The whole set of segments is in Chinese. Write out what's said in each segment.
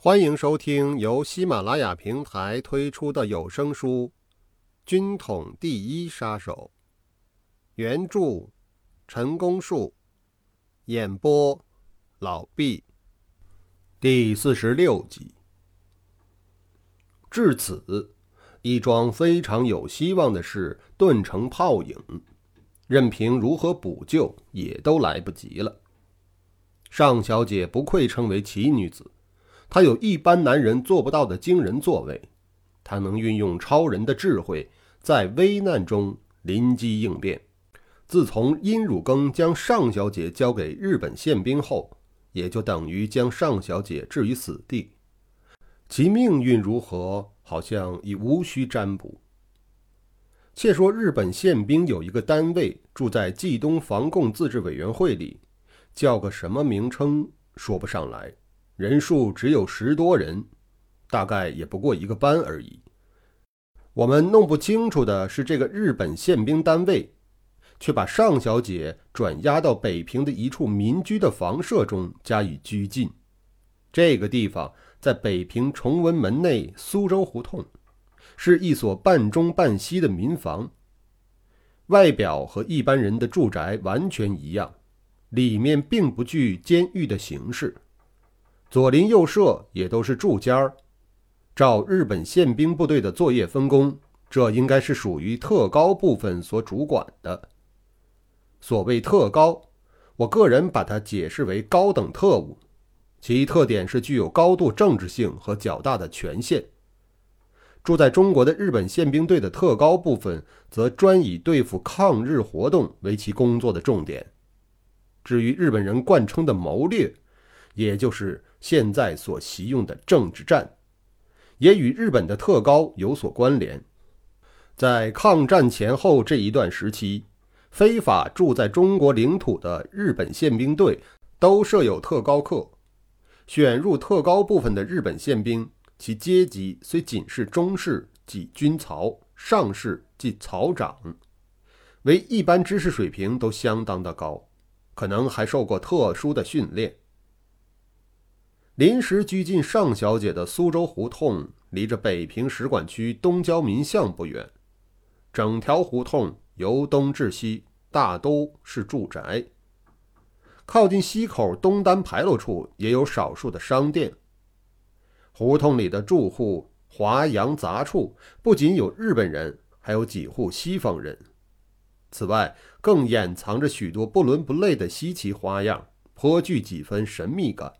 欢迎收听由喜马拉雅平台推出的有声书《军统第一杀手》，原著陈功树，演播老毕，第四十六集。至此，一桩非常有希望的事顿成泡影，任凭如何补救，也都来不及了。尚小姐不愧称为奇女子。他有一般男人做不到的惊人作为，他能运用超人的智慧，在危难中临机应变。自从殷汝耕将尚小姐交给日本宪兵后，也就等于将尚小姐置于死地。其命运如何，好像已无需占卜。且说日本宪兵有一个单位住在冀东防共自治委员会里，叫个什么名称说不上来。人数只有十多人，大概也不过一个班而已。我们弄不清楚的是，这个日本宪兵单位却把尚小姐转押到北平的一处民居的房舍中加以拘禁。这个地方在北平崇文门内苏州胡同，是一所半中半西的民房，外表和一般人的住宅完全一样，里面并不具监狱的形式。左邻右舍也都是住家儿，照日本宪兵部队的作业分工，这应该是属于特高部分所主管的。所谓特高，我个人把它解释为高等特务，其特点是具有高度政治性和较大的权限。住在中国的日本宪兵队的特高部分，则专以对付抗日活动为其工作的重点。至于日本人惯称的谋略，也就是现在所习用的政治战，也与日本的特高有所关联。在抗战前后这一段时期，非法住在中国领土的日本宪兵队都设有特高课。选入特高部分的日本宪兵，其阶级虽仅是中士即军曹，上士即曹长，为一般知识水平都相当的高，可能还受过特殊的训练。临时拘禁尚小姐的苏州胡同，离着北平使馆区东郊民巷不远。整条胡同由东至西，大都是住宅。靠近西口东单牌楼处，也有少数的商店。胡同里的住户华洋杂处，不仅有日本人，还有几户西方人。此外，更掩藏着许多不伦不类的稀奇花样，颇具几分神秘感。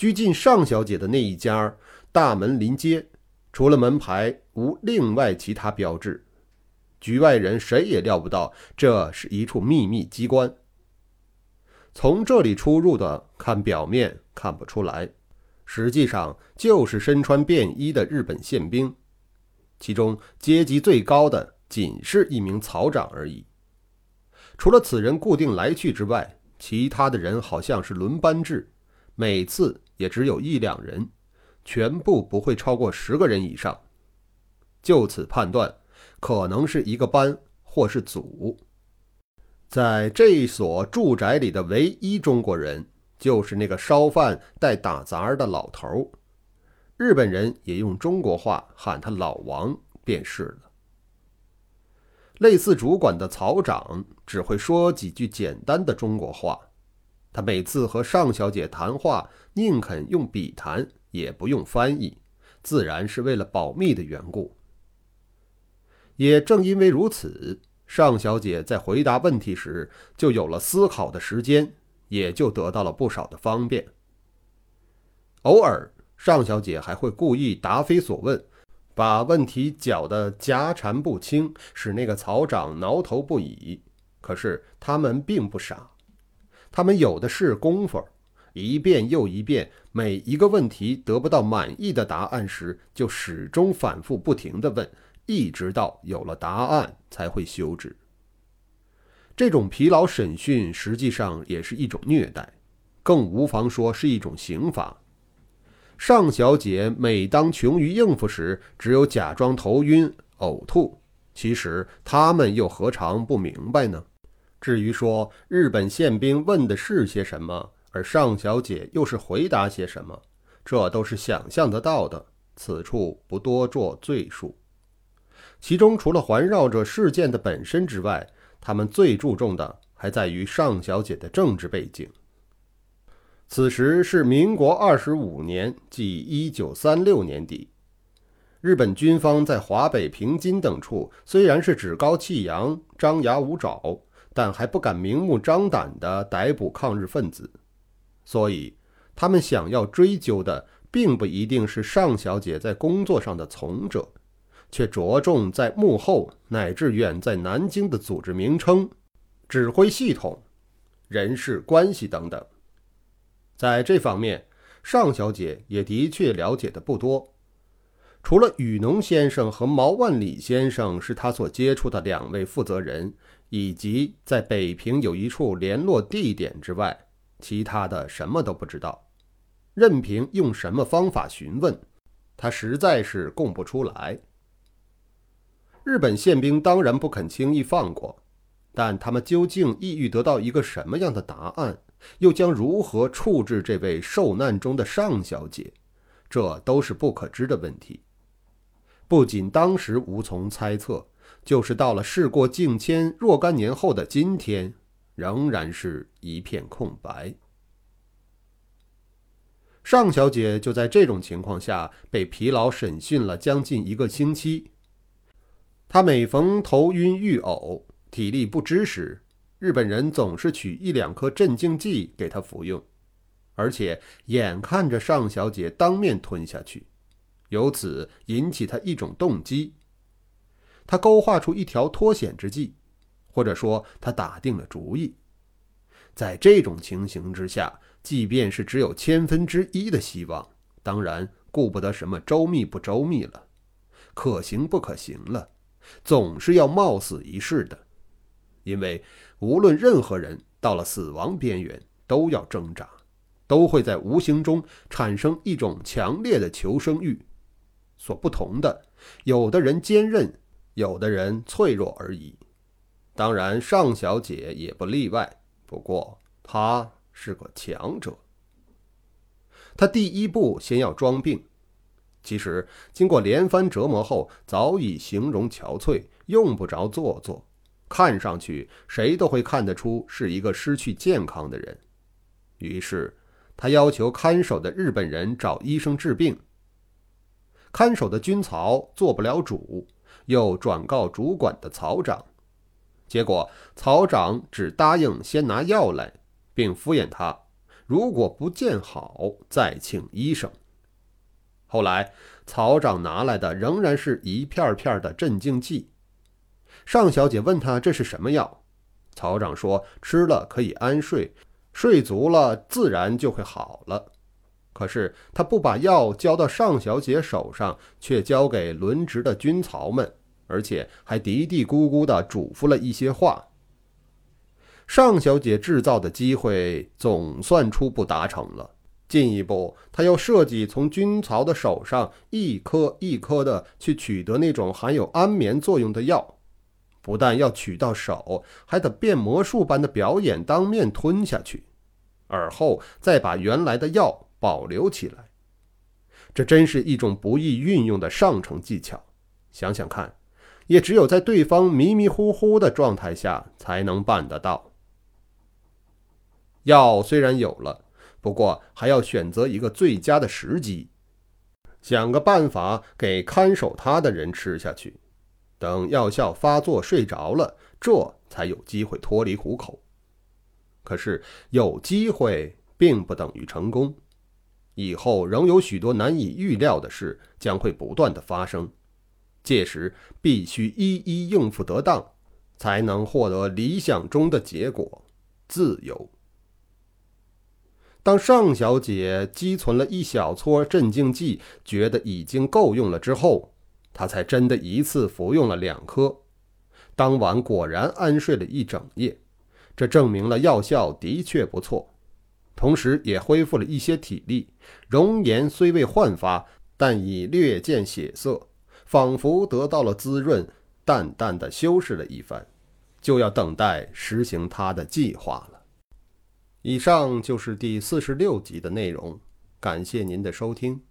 拘禁尚小姐的那一家，大门临街，除了门牌无另外其他标志。局外人谁也料不到，这是一处秘密机关。从这里出入的，看表面看不出来，实际上就是身穿便衣的日本宪兵，其中阶级最高的仅是一名草长而已。除了此人固定来去之外，其他的人好像是轮班制。每次也只有一两人，全部不会超过十个人以上。就此判断，可能是一个班或是组。在这所住宅里的唯一中国人，就是那个烧饭带打杂的老头。日本人也用中国话喊他老王便是了。类似主管的曹长只会说几句简单的中国话。他每次和尚小姐谈话，宁肯用笔谈，也不用翻译，自然是为了保密的缘故。也正因为如此，尚小姐在回答问题时就有了思考的时间，也就得到了不少的方便。偶尔，尚小姐还会故意答非所问，把问题搅得夹缠不清，使那个曹长挠头不已。可是他们并不傻。他们有的是功夫，一遍又一遍，每一个问题得不到满意的答案时，就始终反复不停地问，一直到有了答案才会休止。这种疲劳审讯实际上也是一种虐待，更无妨说是一种刑罚。尚小姐每当穷于应付时，只有假装头晕、呕吐，其实他们又何尝不明白呢？至于说日本宪兵问的是些什么，而尚小姐又是回答些什么，这都是想象得到的，此处不多做赘述。其中除了环绕着事件的本身之外，他们最注重的还在于尚小姐的政治背景。此时是民国二十五年，即一九三六年底。日本军方在华北平津等处虽然是趾高气扬、张牙舞爪，但还不敢明目张胆地逮捕抗日分子，所以他们想要追究的，并不一定是尚小姐在工作上的从者。却着重在幕后乃至远在南京的组织名称、指挥系统、人事关系等等。在这方面，尚小姐也的确了解的不多。除了雨农先生和毛万里先生是他所接触的两位负责人，以及在北平有一处联络地点之外，其他的什么都不知道。任凭用什么方法询问，他实在是供不出来。日本宪兵当然不肯轻易放过，但他们究竟意欲得到一个什么样的答案，又将如何处置这位受难中的尚小姐，这都是不可知的问题。不仅当时无从猜测，就是到了事过境迁若干年后的今天，仍然是一片空白。尚小姐就在这种情况下被疲劳审讯了将近一个星期。她每逢头晕欲呕、体力不支时，日本人总是取一两颗镇静剂给她服用，而且眼看着尚小姐当面吞下去，由此引起她一种动机。他勾画出一条脱险之计，或者说他打定了主意。在这种情形之下，即便是只有千分之一的希望，当然顾不得什么周密不周密了，可行不可行了。总是要冒死一试的，因为无论任何人到了死亡边缘，都要挣扎，都会在无形中产生一种强烈的求生欲。所不同的，有的人坚韧，有的人脆弱而已。当然，尚小姐也不例外。不过，她是个强者。她第一步先要装病。其实，经过连番折磨后，早已形容憔悴，用不着做作，看上去谁都会看得出是一个失去健康的人。于是，他要求看守的日本人找医生治病。看守的军曹做不了主，又转告主管的曹长，结果曹长只答应先拿药来，并敷衍他，如果不见好，再请医生。后来，曹长拿来的仍然是一片片的镇静剂。尚小姐问他这是什么药，曹长说吃了可以安睡，睡足了自然就会好了。可是他不把药交到尚小姐手上，却交给轮值的军曹们，而且还嘀嘀咕咕地嘱咐了一些话。尚小姐制造的机会总算初步达成了。进一步，他要设计从军曹的手上一颗一颗的去取得那种含有安眠作用的药，不但要取到手，还得变魔术般的表演当面吞下去，而后再把原来的药保留起来。这真是一种不易运用的上乘技巧。想想看，也只有在对方迷迷糊糊的状态下才能办得到。药虽然有了。不过还要选择一个最佳的时机，想个办法给看守他的人吃下去，等药效发作睡着了，这才有机会脱离虎口。可是有机会并不等于成功，以后仍有许多难以预料的事将会不断的发生，届时必须一一应付得当，才能获得理想中的结果——自由。当尚小姐积存了一小撮镇静剂，觉得已经够用了之后，她才真的一次服用了两颗。当晚果然安睡了一整夜，这证明了药效的确不错，同时也恢复了一些体力。容颜虽未焕发，但已略见血色，仿佛得到了滋润。淡淡的修饰了一番，就要等待实行他的计划了。以上就是第四十六集的内容。感谢您的收听。